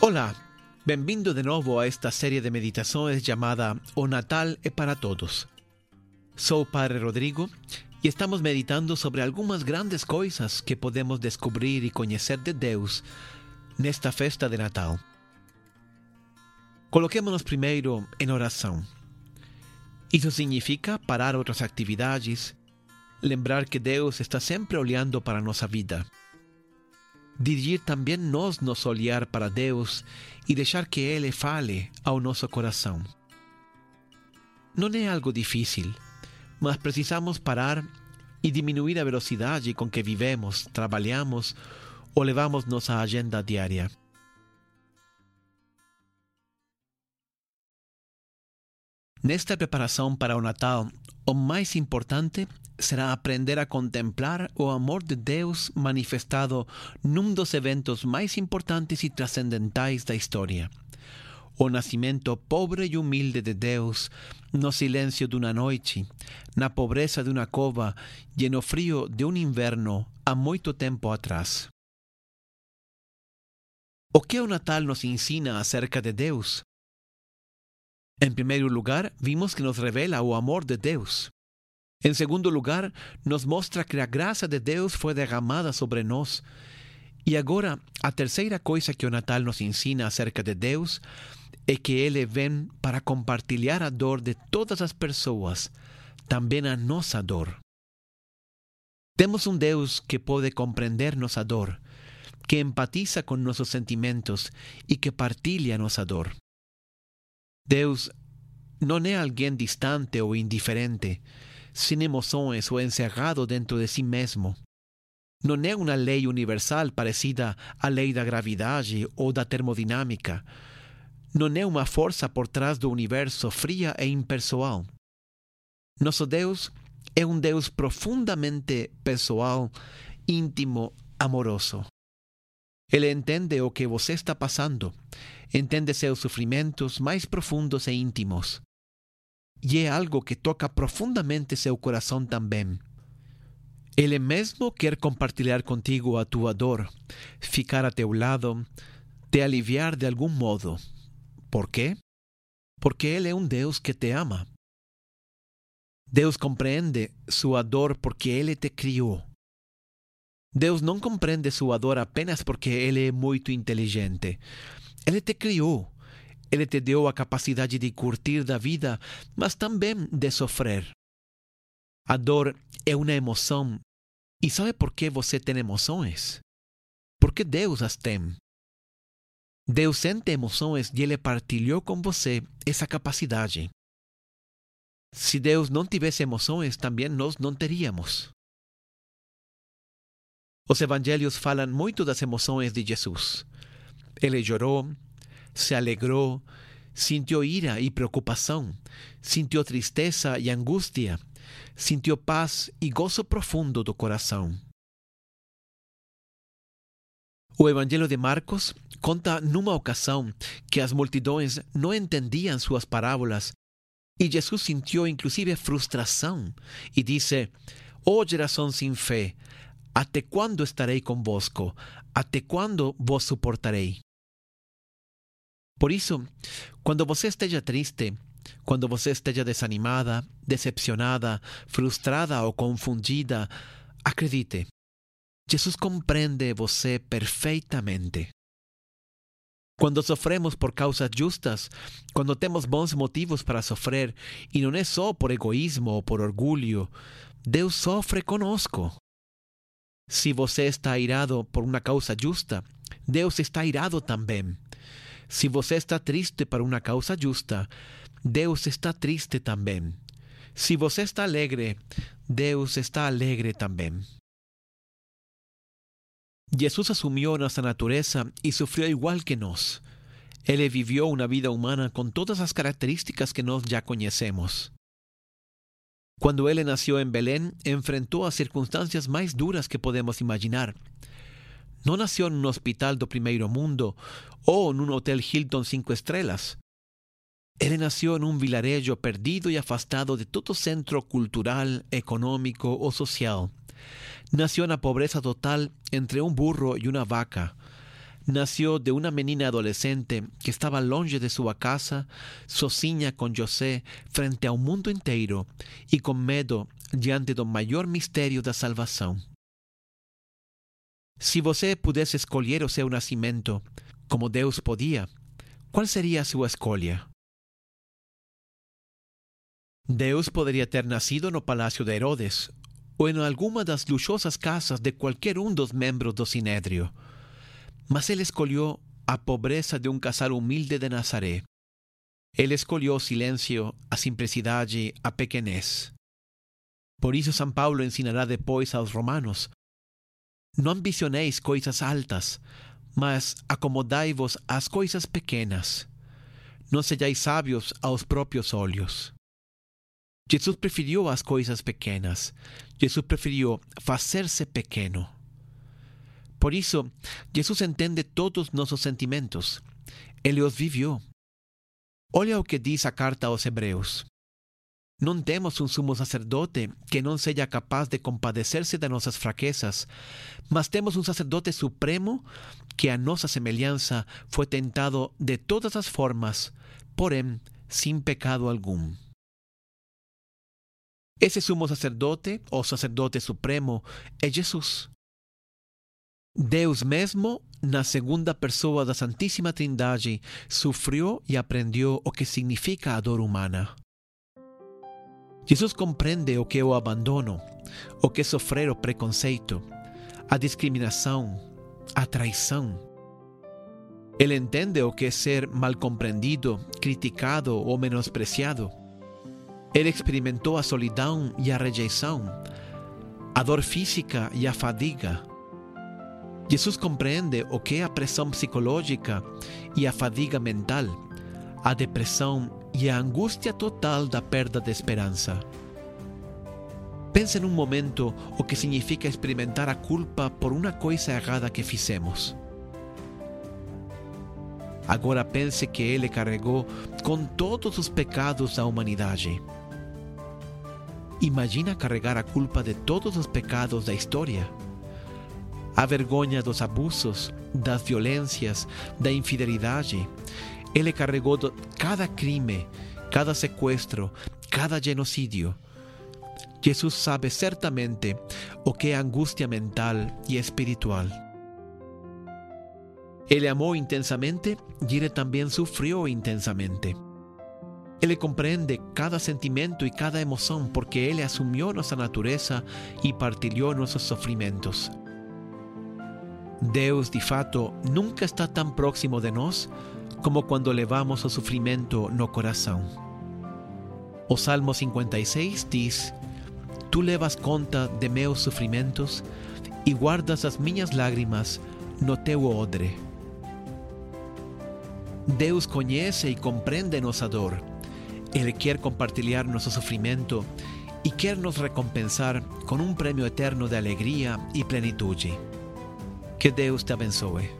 Olá, bem-vindo de novo a esta série de meditações chamada O Natal é para Todos. Sou o Padre Rodrigo e estamos meditando sobre algumas grandes coisas que podemos descobrir e conhecer de Deus nesta festa de Natal. Coloquemos-nos primeiro em oração. Isso significa parar outras atividades, lembrar que Deus está sempre olhando para a nossa vida dirigir também nós nos olhar para Deus e deixar que Ele fale ao nosso coração. Não é algo difícil, mas precisamos parar e diminuir a velocidade com que vivemos, trabalhamos ou levamos nossa agenda diária. Nesta preparação para o Natal, o mais importante será aprender a contemplar o amor de Deus manifestado num dos eventos mais importantes e trascendentais da história. O nascimento pobre e humilde de Deus no silêncio de uma noite, na pobreza de uma cova e no frio de um inverno há muito tempo atrás. O que o Natal nos ensina acerca de Deus? Em primeiro lugar, vimos que nos revela o amor de Deus. Em segundo lugar, nos mostra que a graça de Deus foi derramada sobre nós. E agora, a terceira coisa que o Natal nos ensina acerca de Deus é que Ele vem para compartilhar a dor de todas as pessoas, também a nossa dor. Temos um Deus que pode compreender nossa dor, que empatiza com nossos sentimentos e que partilha nossa dor. Deus não é alguém distante ou indiferente, sin emoções ou encerrado dentro de si mesmo. Não é uma lei universal parecida à lei da gravidade ou da termodinâmica. Não é uma força por trás do universo fria e impessoal. Nosso Deus é um Deus profundamente pessoal, íntimo, amoroso. Ele entende o que você está passando, entende seus sofrimentos mais profundos e íntimos e é algo que toca profundamente seu coração também. Ele mesmo quer compartilhar contigo a tua dor, ficar a teu lado, te aliviar de algum modo. Por quê? Porque Ele é um Deus que te ama. Deus compreende sua dor porque Ele te criou. Deus não compreende sua dor apenas porque Ele é muito inteligente. Ele te criou ele te deu a capacidade de curtir da vida, mas também de sofrer. A dor é uma emoção. E sabe por que você tem emoções? Porque Deus as tem. Deus sente emoções e Ele partilhou com você essa capacidade. Se Deus não tivesse emoções, também nós não teríamos. Os evangelhos falam muito das emoções de Jesus. Ele chorou, se alegrou, sintió ira y preocupación, sintió tristeza y angustia, sintió paz y gozo profundo do coração. O Evangelho de Marcos conta numa ocasião que as multidões não entendiam suas parábolas e Jesus sentiu inclusive frustração e disse: Ó oh, geração sem fé, até quando estarei convosco? Até quando vos? Por isso, quando você esteja triste, quando você esteja desanimada, decepcionada, frustrada ou confundida, acredite, Jesus compreende você perfeitamente. Quando sofremos por causas justas, quando temos bons motivos para sofrer, e não é só por egoísmo ou por orgulho, Deus sofre conosco. Se você está irado por uma causa justa, Deus está irado também. Se você está triste para uma causa justa, Deus está triste também. Se você está alegre, Deus está alegre também. Jesus assumiu nossa natureza e sofreu igual que nós. Ele viveu uma vida humana com todas as características que nós já conhecemos. Quando ele nasceu em Belém, enfrentou as circunstâncias mais duras que podemos imaginar. Não nasceu num hospital do primeiro mundo ou num hotel Hilton cinco estrelas. Ele nasceu em um vilarejo perdido e afastado de todo centro cultural, econômico ou social. Nasceu na pobreza total entre um burro e uma vaca. nació de una menina adolescente que estaba longe de sua casa, sozinha con José frente a un mundo inteiro e com medo diante do maior mistério da salvação. Se você pudesse escolher o seu nascimento, como Deus podia, qual seria a sua escolha? Deus poderia ter nascido no palácio de Herodes ou em alguma das luxuosas casas de qualquer um dos membros do Sinédrio. Mas ele escolheu a pobreza de um casal humilde de Nazaré. Ele escolheu o silêncio, a simplicidade, a pequenez. Por isso São Paulo ensinará depois aos romanos: Não ambicioneis coisas altas, mas acomodai-vos às coisas pequenas. Não sejais sábios aos próprios olhos. Jesus preferiu as coisas pequenas. Jesus preferiu fazer-se pequeno. Por isso, Jesus entende todos nossos sentimentos. Ele os viveu. Olha o que diz a carta aos Hebreus. Não temos um sumo sacerdote que não seja capaz de compadecer-se de nossas fraquezas, mas temos um sacerdote supremo que, a nossa semelhança, foi tentado de todas as formas, porém sem pecado algum. Esse sumo sacerdote, o sacerdote supremo, é Jesus. Deus mesmo, na segunda pessoa da Santíssima Trindade, sofreu e aprendeu o que significa a dor humana. Jesus compreende o que o abandono, o que é sofrer o preconceito, a discriminação, a traição. Ele entende o que é ser mal compreendido, criticado ou menospreciado. Ele experimentou a solidão e a rejeição, a dor física e a fadiga. Jesus compreende o que é a pressão psicológica e a fadiga mental, a depressão e a angústia total da perda de esperança. Pense num momento o que significa experimentar a culpa por uma coisa errada que fizemos. Agora pense que ele carregou com todos os pecados da humanidade. Imagina carregar a culpa de todos os pecados da história. A vergonha dos abusos, das violências, da infidelidade. Ele carregou cada crime, cada sequestro, cada genocídio. Jesus sabe certamente o que é angústia mental e espiritual. Ele amou intensamente e ele também sofreu intensamente. Ele compreende cada sentimento e cada emoção porque Ele assumiu nossa natureza e partilhou nossos sofrimentos. Deus, de fato, nunca está tão próximo de nós como quando levamos o sofrimento no coração. O Salmo 56 diz: Tu levas conta de meus sofrimentos e guardas as minhas lágrimas no teu odre. Deus conhece e compreende nossa dor Ele quer compartilhar nosso sofrimento e quer nos recompensar com um prêmio eterno de alegria e plenitude. Que Deus te abençoe.